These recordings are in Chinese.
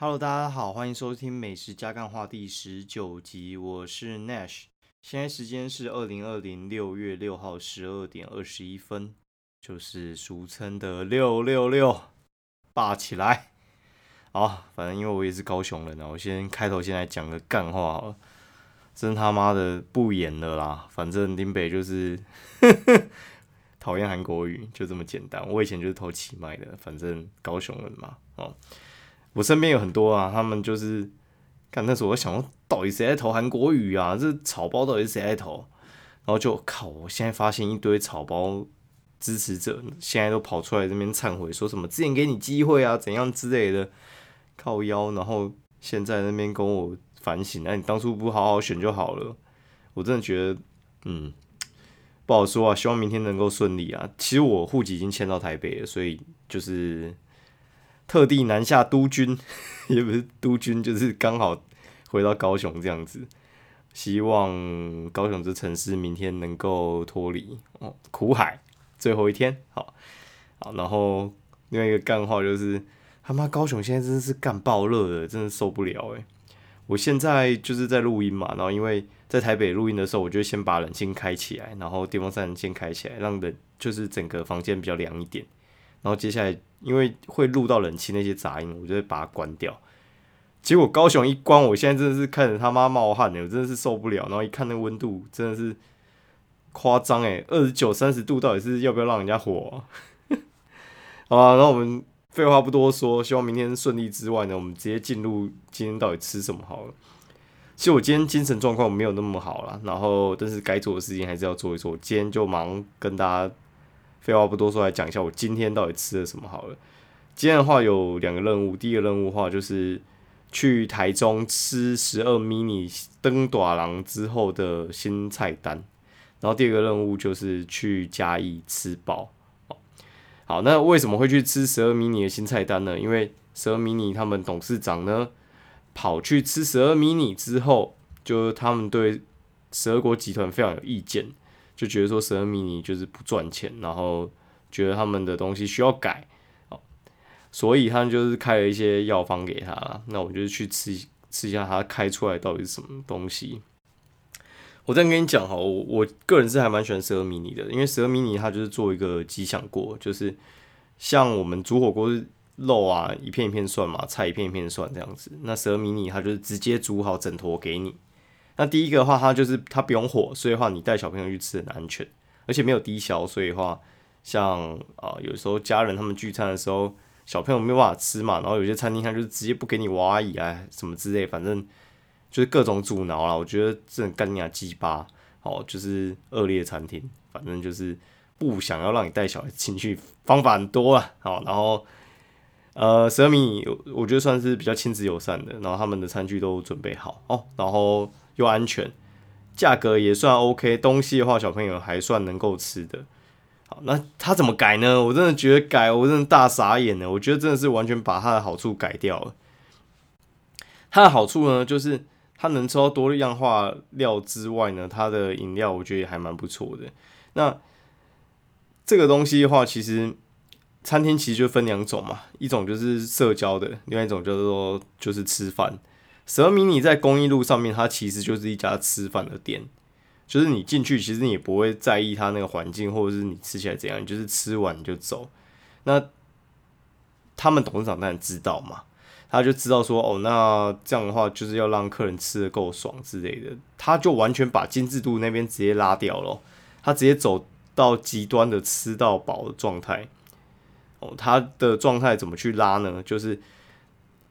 Hello，大家好，欢迎收听《美食加干话》第十九集，我是 Nash，现在时间是二零二零六月六号十二点二十一分，就是俗称的六六六，霸起来！好，反正因为我也是高雄人啊，我先开头先来讲个干话好了，真他妈的不演了啦，反正林北就是 讨厌韩国语，就这么简单。我以前就是偷奇麦的，反正高雄人嘛，哦。我身边有很多啊，他们就是看那时候，我想，到底谁在投韩国语啊？这草包到底是谁在投？然后就靠，我现在发现一堆草包支持者，现在都跑出来这边忏悔，说什么之前给你机会啊，怎样之类的，靠腰，然后现在那边跟我反省，那你当初不好好选就好了。我真的觉得，嗯，不好说啊。希望明天能够顺利啊。其实我户籍已经迁到台北了，所以就是。特地南下督军，也不是督军，就是刚好回到高雄这样子。希望高雄这城市明天能够脱离哦苦海最后一天。好，好，然后另外一个干话就是，他妈高雄现在真的是干爆热的，真的受不了诶。我现在就是在录音嘛，然后因为在台北录音的时候，我就先把冷气开起来，然后电风扇先开起来，让冷就是整个房间比较凉一点。然后接下来，因为会录到冷气那些杂音，我就会把它关掉。结果高雄一关，我现在真的是看着他妈冒汗呢，我真的是受不了。然后一看那温度，真的是夸张诶，二十九、三十度，到底是要不要让人家火？好啊，那我们废话不多说，希望明天顺利之外呢，我们直接进入今天到底吃什么好了。其实我今天精神状况没有那么好了，然后但是该做的事情还是要做一做。今天就忙跟大家。废话不多说，来讲一下我今天到底吃了什么好了。今天的话有两个任务，第一个任务的话就是去台中吃十二 mini 登短廊之后的新菜单，然后第二个任务就是去嘉义吃饱。好，那为什么会去吃十二 mini 的新菜单呢？因为十二 mini 他们董事长呢跑去吃十二 mini 之后，就他们对十二国集团非常有意见。就觉得说十二迷你就是不赚钱，然后觉得他们的东西需要改，哦，所以他们就是开了一些药方给他。那我就去吃吃一下他开出来到底是什么东西。我再跟你讲哈，我我个人是还蛮喜欢十二迷你的，因为十二迷你它就是做一个吉祥锅，就是像我们煮火锅肉啊一片一片涮嘛，菜一片一片涮这样子。那十二迷你它就是直接煮好整坨给你。那第一个的话，它就是它不用火，所以的话你带小朋友去吃很安全，而且没有低消，所以的话，像啊有时候家人他们聚餐的时候，小朋友没有办法吃嘛，然后有些餐厅它就是直接不给你挖椅啊什么之类，反正就是各种阻挠啦。我觉得这种干娘鸡巴，哦，就是恶劣餐厅，反正就是不想要让你带小孩进去，方法很多啊，好，然后呃十二米我觉得算是比较亲子友善的，然后他们的餐具都准备好哦，然后。又安全，价格也算 OK，东西的话小朋友还算能够吃的。好，那他怎么改呢？我真的觉得改，我真的大傻眼了。我觉得真的是完全把它的好处改掉了。它的好处呢，就是它能吃到多样化料之外呢，它的饮料我觉得也还蛮不错的。那这个东西的话，其实餐厅其实就分两种嘛，一种就是社交的，另外一种就是说就是吃饭。蛇迷你在公益路上面，它其实就是一家吃饭的店，就是你进去，其实你也不会在意它那个环境，或者是你吃起来怎样，就是吃完就走。那他们董事长当然知道嘛，他就知道说，哦，那这样的话就是要让客人吃的够爽之类的，他就完全把精致度那边直接拉掉了，他直接走到极端的吃到饱的状态。哦，他的状态怎么去拉呢？就是。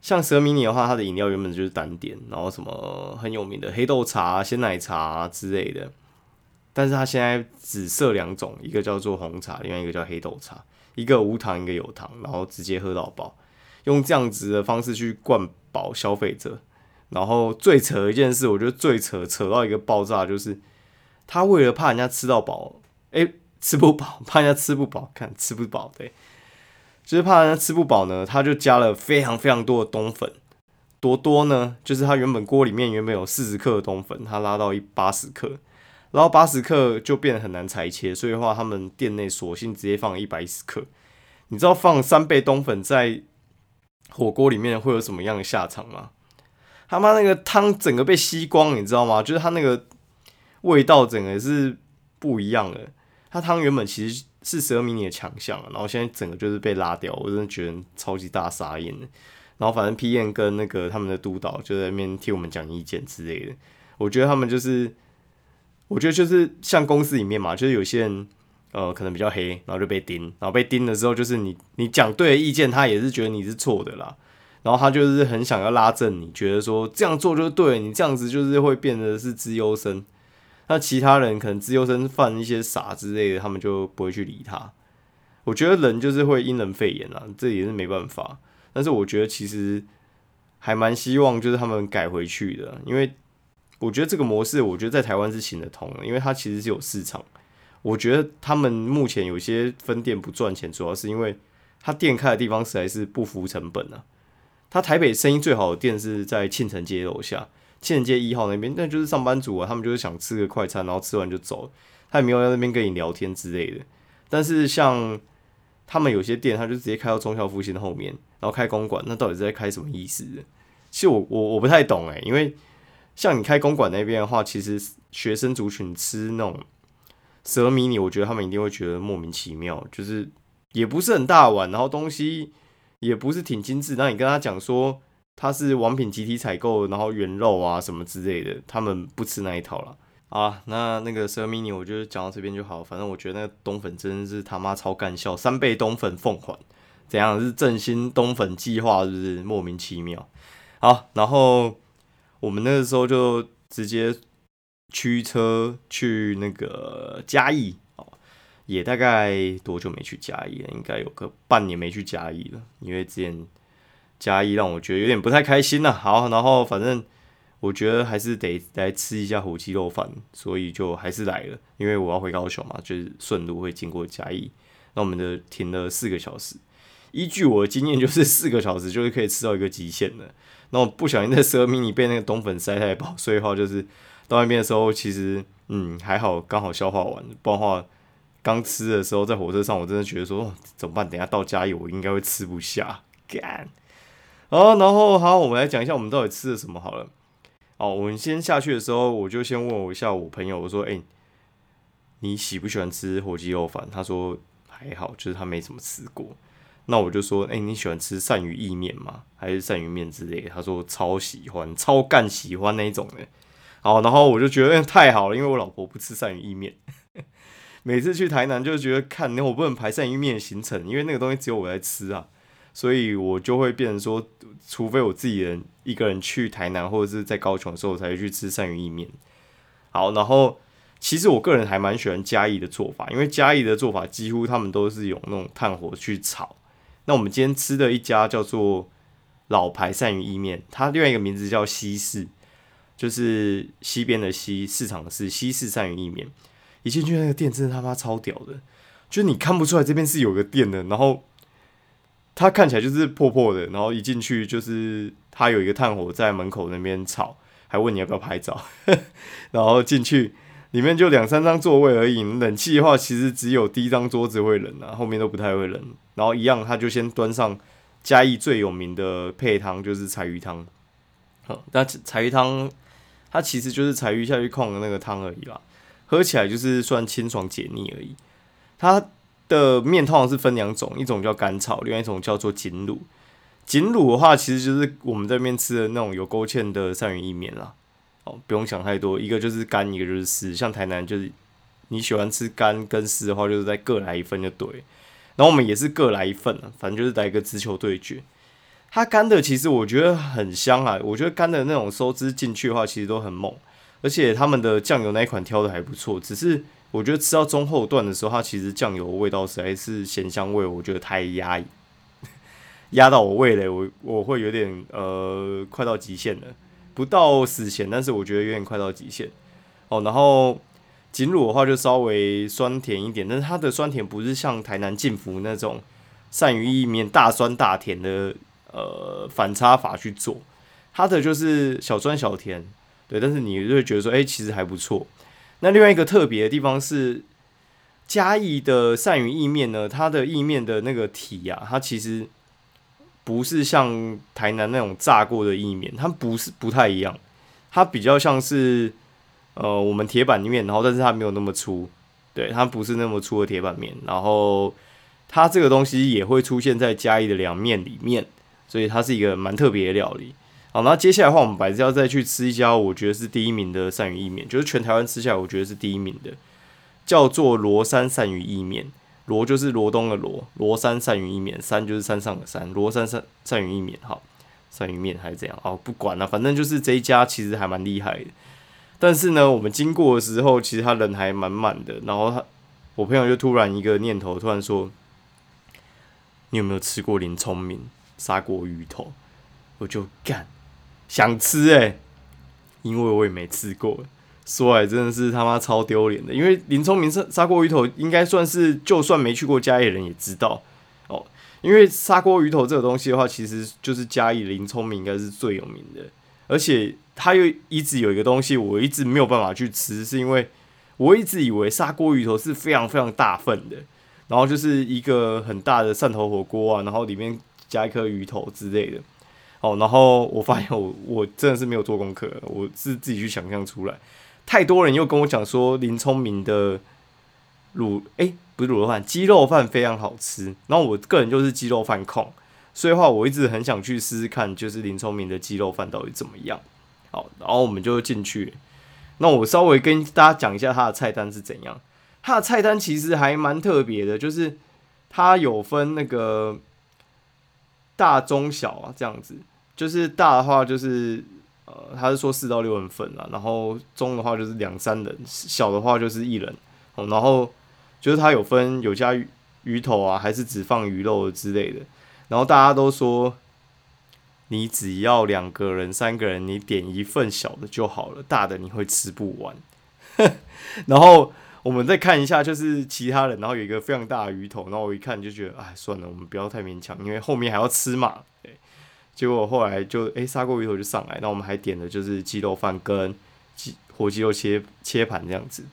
像蛇迷你的话，它的饮料原本就是单点，然后什么很有名的黑豆茶、鲜奶茶之类的，但是它现在只设两种，一个叫做红茶，另外一个叫黑豆茶，一个无糖，一个有糖，然后直接喝到饱，用这样子的方式去灌饱消费者。然后最扯一件事，我觉得最扯扯到一个爆炸，就是他为了怕人家吃到饱，哎，吃不饱，怕人家吃不饱，看吃不饱，对。就是怕人家吃不饱呢，他就加了非常非常多的冬粉，多多呢，就是他原本锅里面原本有四十克的冬粉，他拉到一八十克，然后八十克就变得很难裁切，所以的话他们店内索性直接放一百一十克。你知道放三倍冬粉在火锅里面会有什么样的下场吗？他妈那个汤整个被吸光，你知道吗？就是它那个味道整个是不一样的。它汤原本其实是十二迷你的强项，然后现在整个就是被拉掉，我真的觉得超级大傻眼。然后反正 P N 跟那个他们的督导就在那边替我们讲意见之类的。我觉得他们就是，我觉得就是像公司里面嘛，就是有些人呃可能比较黑，然后就被盯，然后被盯了之后，就是你你讲对的意见，他也是觉得你是错的啦。然后他就是很想要拉正，你觉得说这样做就对，你这样子就是会变得是资优生。那其他人可能资优生犯一些傻之类的，他们就不会去理他。我觉得人就是会因人肺炎啊，这也是没办法。但是我觉得其实还蛮希望就是他们改回去的，因为我觉得这个模式，我觉得在台湾是行得通的，因为它其实是有市场。我觉得他们目前有些分店不赚钱，主要是因为他店开的地方实在是不符成本啊。他台北生意最好的店是在庆城街楼下，庆城街一号那边，那就是上班族啊，他们就是想吃个快餐，然后吃完就走，他也没有在那边跟你聊天之类的。但是像他们有些店，他就直接开到中校复兴的后面，然后开公馆，那到底是在开什么意思？其实我我我不太懂诶，因为像你开公馆那边的话，其实学生族群吃那种蛇迷你，我觉得他们一定会觉得莫名其妙，就是也不是很大碗，然后东西。也不是挺精致，那你跟他讲说他是王品集体采购，然后原肉啊什么之类的，他们不吃那一套了。啊，那那个蛇迷你，我就讲到这边就好。反正我觉得那个冬粉真的是他妈超干笑，三倍冬粉奉还，怎样是振兴冬粉计划，是不是莫名其妙？好，然后我们那个时候就直接驱车去那个嘉义。也大概多久没去嘉义了？应该有个半年没去嘉义了，因为之前嘉义让我觉得有点不太开心呐。好，然后反正我觉得还是得来吃一下火鸡肉饭，所以就还是来了。因为我要回高雄嘛，就是顺路会经过嘉义。那我们的停了四个小时，依据我的经验，就是 四个小时就是可以吃到一个极限的。那我不小心在蛇迷你被那个冬粉塞太饱，所以话就是到那边的时候，其实嗯还好，刚好消化完，不然的话。刚吃的时候，在火车上，我真的觉得说怎么办？等下到家里，我应该会吃不下。干，好，然后好，我们来讲一下我们到底吃了什么好了。哦，我们先下去的时候，我就先问我一下我朋友，我说：“哎，你喜不喜欢吃火鸡肉饭？”他说还好，就是他没怎么吃过。那我就说：“哎，你喜欢吃鳝鱼意面吗？还是鳝鱼面之类？”他说超喜欢，超干喜欢那一种的。好，然后我就觉得太好了，因为我老婆不吃鳝鱼意面。每次去台南就觉得看那我不能排鳝鱼面的行程，因为那个东西只有我在吃啊，所以我就会变成说，除非我自己人一个人去台南或者是在高雄的时候，我才会去吃鳝鱼意面。好，然后其实我个人还蛮喜欢嘉义的做法，因为嘉义的做法几乎他们都是用那种炭火去炒。那我们今天吃的一家叫做老牌鳝鱼意面，它另外一个名字叫西市，就是西边的西市场的是西式鳝鱼意面。一进去那个店真的他妈超屌的，就是你看不出来这边是有个店的，然后它看起来就是破破的，然后一进去就是它有一个炭火在门口那边炒，还问你要不要拍照，然后进去里面就两三张座位而已，冷气的话其实只有第一张桌子会冷啊，后面都不太会冷，然后一样他就先端上嘉义最有名的配汤就是柴鱼汤，好，那柴鱼汤它其实就是柴鱼下去控的那个汤而已啦。喝起来就是算清爽解腻而已。它的面通常是分两种，一种叫干炒，另外一种叫做锦卤。锦卤的话，其实就是我们这边吃的那种有勾芡的鳝鱼意面啦。哦，不用想太多，一个就是干，一个就是湿。像台南就是你喜欢吃干跟湿的话，就是再各来一份就对。然后我们也是各来一份啊，反正就是来一个直球对决。它干的其实我觉得很香啊，我觉得干的那种收汁进去的话，其实都很猛。而且他们的酱油那一款挑的还不错，只是我觉得吃到中后段的时候，它其实酱油味道实在是咸香味，我觉得太压抑，压到我味蕾，我我会有点呃快到极限了，不到死咸，但是我觉得有点快到极限哦。然后锦卤的话就稍微酸甜一点，但是它的酸甜不是像台南进福那种善于意面大酸大甜的呃反差法去做，它的就是小酸小甜。对，但是你就会觉得说，哎，其实还不错。那另外一个特别的地方是，嘉义的鳝鱼意面呢，它的意面的那个体呀，它其实不是像台南那种炸过的意面，它不是不太一样，它比较像是呃我们铁板面，然后但是它没有那么粗，对，它不是那么粗的铁板面，然后它这个东西也会出现在嘉义的凉面里面，所以它是一个蛮特别的料理。好，那接下来的话，我们白是要再去吃一家我觉得是第一名的鳝鱼意面，就是全台湾吃下来我觉得是第一名的，叫做罗山鳝鱼意面。罗就是罗东的罗，罗山鳝鱼意面，山就是山上的山，罗山鳝鳝鱼意面，好，鳝鱼面还是怎样？哦，不管了，反正就是这一家其实还蛮厉害的。但是呢，我们经过的时候，其实他人还蛮满的。然后他，我朋友就突然一个念头，突然说：“你有没有吃过林聪明砂锅鱼头？”我就干。想吃哎，因为我也没吃过，说来真的是他妈超丢脸的。因为林聪明砂砂锅鱼头应该算是，就算没去过嘉义人也知道哦。因为砂锅鱼头这个东西的话，其实就是嘉义林聪明应该是最有名的。而且他又一直有一个东西，我一直没有办法去吃，是因为我一直以为砂锅鱼头是非常非常大份的，然后就是一个很大的汕头火锅啊，然后里面加一颗鱼头之类的。哦，然后我发现我我真的是没有做功课，我是自己去想象出来。太多人又跟我讲说林聪明的卤，哎，不是卤肉饭，鸡肉饭非常好吃。然后我个人就是鸡肉饭控，所以话我一直很想去试试看，就是林聪明的鸡肉饭到底怎么样。好，然后我们就进去。那我稍微跟大家讲一下它的菜单是怎样。它的菜单其实还蛮特别的，就是它有分那个。大中小啊，这样子，就是大的话就是呃，他是说四到六人份啊，然后中的话就是两三人，小的话就是一人，然后就是他有分有加鱼头啊，还是只放鱼肉之类的，然后大家都说你只要两个人、三个人，你点一份小的就好了，大的你会吃不完，然后。我们再看一下，就是其他人，然后有一个非常大的鱼头，然后我一看就觉得，哎，算了，我们不要太勉强，因为后面还要吃嘛。对，结果后来就，哎，砂锅鱼头就上来，那我们还点的就是鸡肉饭跟鸡火鸡肉切切盘这样子，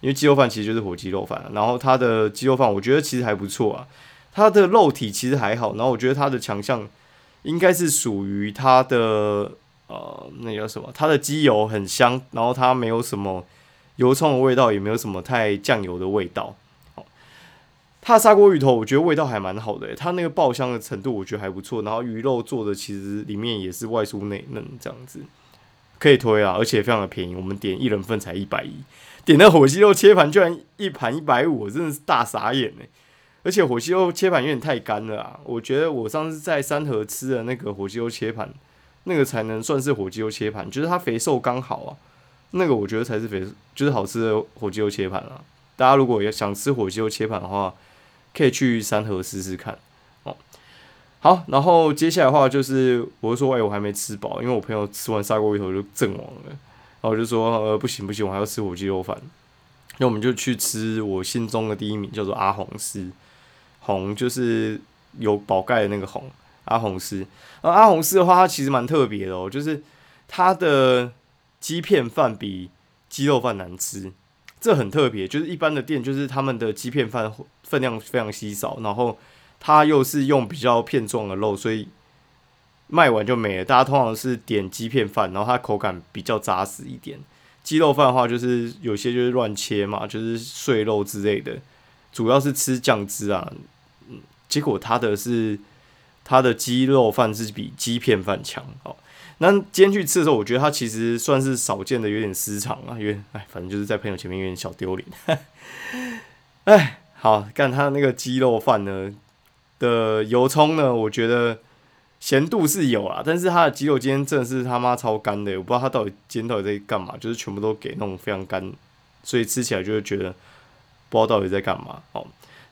因为鸡肉饭其实就是火鸡肉饭，然后它的鸡肉饭我觉得其实还不错啊，它的肉体其实还好，然后我觉得它的强项应该是属于它的呃，那叫什么？它的鸡油很香，然后它没有什么。油葱的味道也没有什么太酱油的味道，它的砂锅鱼头我觉得味道还蛮好的，它那个爆香的程度我觉得还不错，然后鱼肉做的其实里面也是外酥内嫩这样子，可以推啊，而且非常的便宜，我们点一人份才一百一，点那火鸡肉切盘居然一盘一百五，我真的是大傻眼哎，而且火鸡肉切盘有点太干了啊，我觉得我上次在三河吃的那个火鸡肉切盘，那个才能算是火鸡肉切盘，就是它肥瘦刚好啊。那个我觉得才是肥，就是好吃的火鸡肉切盘啊！大家如果要想吃火鸡肉切盘的话，可以去三河试试看哦。好，然后接下来的话就是，我就说，哎，我还没吃饱，因为我朋友吃完砂锅鱼头就阵亡了，然后我就说，呃，不行不行，我还要吃火鸡肉饭。那我们就去吃我心中的第一名，叫做阿红师，红就是有宝盖的那个红，阿红师。而阿红师的话，它其实蛮特别的哦，就是它的。鸡片饭比鸡肉饭难吃，这很特别。就是一般的店，就是他们的鸡片饭分量非常稀少，然后它又是用比较片状的肉，所以卖完就没了。大家通常是点鸡片饭，然后它口感比较扎实一点。鸡肉饭的话，就是有些就是乱切嘛，就是碎肉之类的，主要是吃酱汁啊。嗯，结果它的是它的鸡肉饭是比鸡片饭强哦。那今天去吃的时候，我觉得它其实算是少见的，有点私藏啊，因为哎，反正就是在朋友前面有点小丢脸。哎，好，干它那个鸡肉饭呢的油葱呢，我觉得咸度是有啊，但是它的鸡肉今天真的是他妈超干的，我不知道它到底今天到底在干嘛，就是全部都给那种非常干，所以吃起来就会觉得不知道到底在干嘛哦。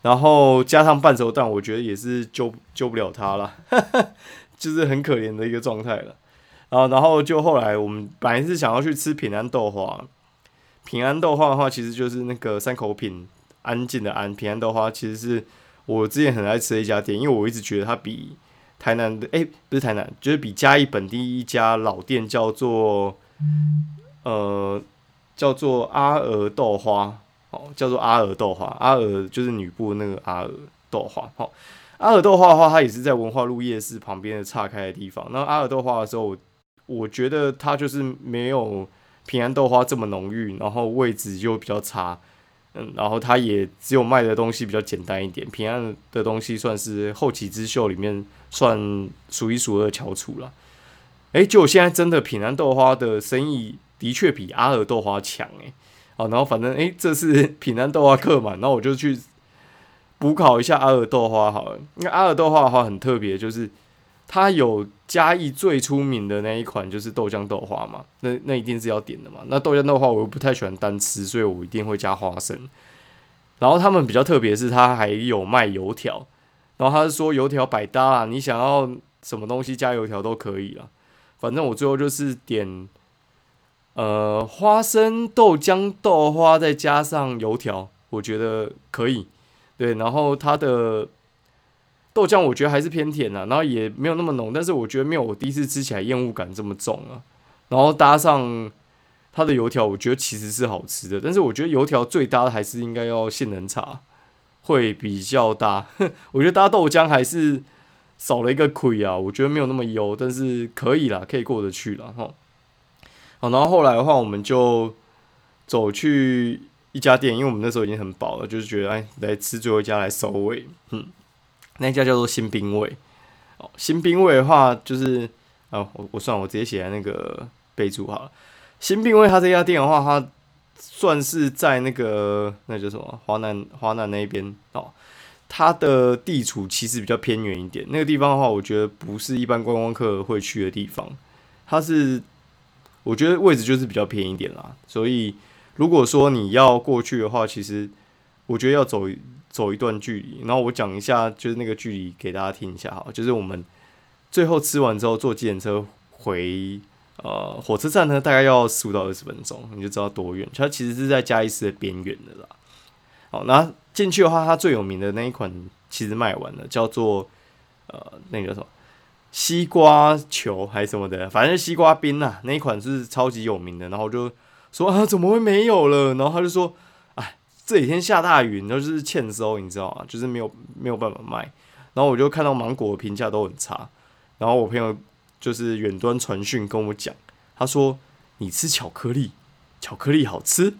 然后加上半熟蛋，我觉得也是救救不了他了，就是很可怜的一个状态了。啊，然后就后来我们本来是想要去吃平安豆花，平安豆花的话，其实就是那个三口品安静的安平安豆花，其实是我之前很爱吃的一家店，因为我一直觉得它比台南的哎不是台南，就是比嘉义本地一家老店叫做呃叫做阿娥豆花哦，叫做阿尔豆花，阿尔就是女部那个阿尔豆花，好。阿尔豆花的话，它也是在文化路夜市旁边的岔开的地方。那阿尔豆花的时候，我觉得它就是没有平安豆花这么浓郁，然后位置就比较差。嗯，然后它也只有卖的东西比较简单一点。平安的东西算是后起之秀里面算数一数二翘楚了。哎，就现在真的平安豆花的生意的确比阿尔豆花强诶。好，然后反正哎，这是 平安豆花客嘛，然后我就去。补考一下阿尔豆花好了，因为阿尔豆花的话很特别，就是它有嘉义最出名的那一款就是豆浆豆花嘛，那那一定是要点的嘛。那豆浆豆花我又不太喜欢单吃，所以我一定会加花生。然后他们比较特别是，他还有卖油条，然后他是说油条百搭啊，你想要什么东西加油条都可以啊。反正我最后就是点呃花生豆浆豆花再加上油条，我觉得可以。对，然后它的豆浆我觉得还是偏甜啊，然后也没有那么浓，但是我觉得没有我第一次吃起来厌恶感这么重啊。然后搭上它的油条，我觉得其实是好吃的，但是我觉得油条最搭的还是应该要杏仁茶会比较搭。我觉得搭豆浆还是少了一个亏啊，我觉得没有那么油，但是可以啦，可以过得去了哈。好，然后后来的话，我们就走去。一家店，因为我们那时候已经很饱了，就是觉得哎，来吃最后一家来收尾。嗯，那家叫做新兵卫。哦，新兵卫的话，就是啊，我我算我直接写在那个备注好了。新兵卫他这家店的话，它算是在那个那叫什么华南华南那边哦。它的地处其实比较偏远一点，那个地方的话，我觉得不是一般观光客会去的地方。它是我觉得位置就是比较偏一点啦，所以。如果说你要过去的话，其实我觉得要走走一段距离。然后我讲一下，就是那个距离给大家听一下哈。就是我们最后吃完之后坐计程车回呃火车站呢，大概要十五到二十分钟，你就知道多远。它其实是在嘉义市的边缘的啦。好，那进去的话，它最有名的那一款其实卖完了，叫做呃那个什么西瓜球还是什么的，反正西瓜冰呐，那一款是超级有名的。然后就。说啊，怎么会没有了？然后他就说，哎，这几天下大雨，然后就是欠收，你知道吗？就是没有没有办法卖。然后我就看到芒果的评价都很差。然后我朋友就是远端传讯跟我讲，他说你吃巧克力，巧克力好吃。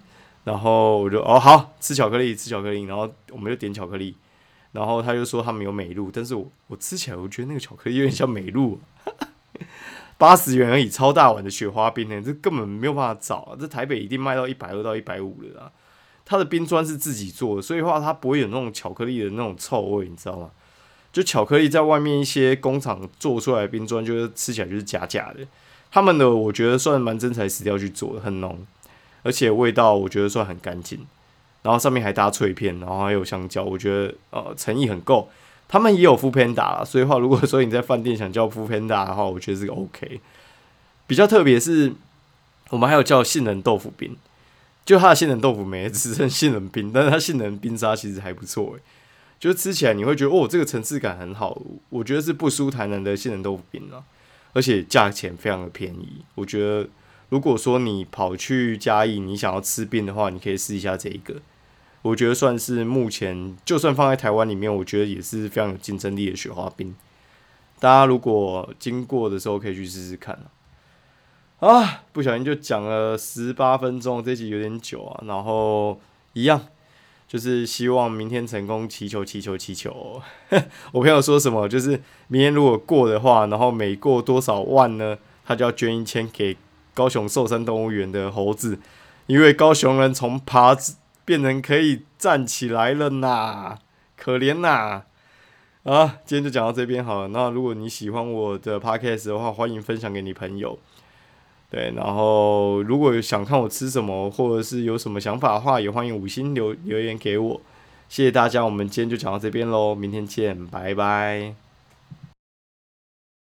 然后我就哦好吃巧克力，吃巧克力。然后我们就点巧克力。然后他就说他们有美露，但是我我吃起来我觉得那个巧克力有点像美露。八十元而已，超大碗的雪花冰呢，这根本没有办法找啊！这台北一定卖到一百二到一百五了啦。它的冰砖是自己做的，所以话它不会有那种巧克力的那种臭味，你知道吗？就巧克力在外面一些工厂做出来的冰砖，就是吃起来就是假假的。他们的我觉得算蛮真材实料去做的，很浓，而且味道我觉得算很干净。然后上面还搭脆片，然后还有香蕉，我觉得呃诚意很够。他们也有副 panda，所以话如果说你在饭店想叫副 panda 的话，我觉得这个 OK。比较特别是，我们还有叫杏仁豆腐冰，就它的杏仁豆腐没只剩杏仁冰，但是它杏仁冰沙其实还不错诶，就吃起来你会觉得哦，这个层次感很好，我觉得是不输台南的杏仁豆腐冰啊，而且价钱非常的便宜。我觉得如果说你跑去嘉义，你想要吃冰的话，你可以试一下这一个。我觉得算是目前，就算放在台湾里面，我觉得也是非常有竞争力的雪花冰。大家如果经过的时候，可以去试试看啊，不小心就讲了十八分钟，这集有点久啊。然后一样，就是希望明天成功，祈求祈求祈求。我朋友说什么，就是明天如果过的话，然后每过多少万呢，他就要捐一千给高雄寿山动物园的猴子，因为高雄人从爬。变成可以站起来了呐，可怜呐！啊，今天就讲到这边好了。那如果你喜欢我的 podcast 的话，欢迎分享给你朋友。对，然后如果想看我吃什么，或者是有什么想法的话，也欢迎五星留留言给我。谢谢大家，我们今天就讲到这边喽，明天见，拜拜。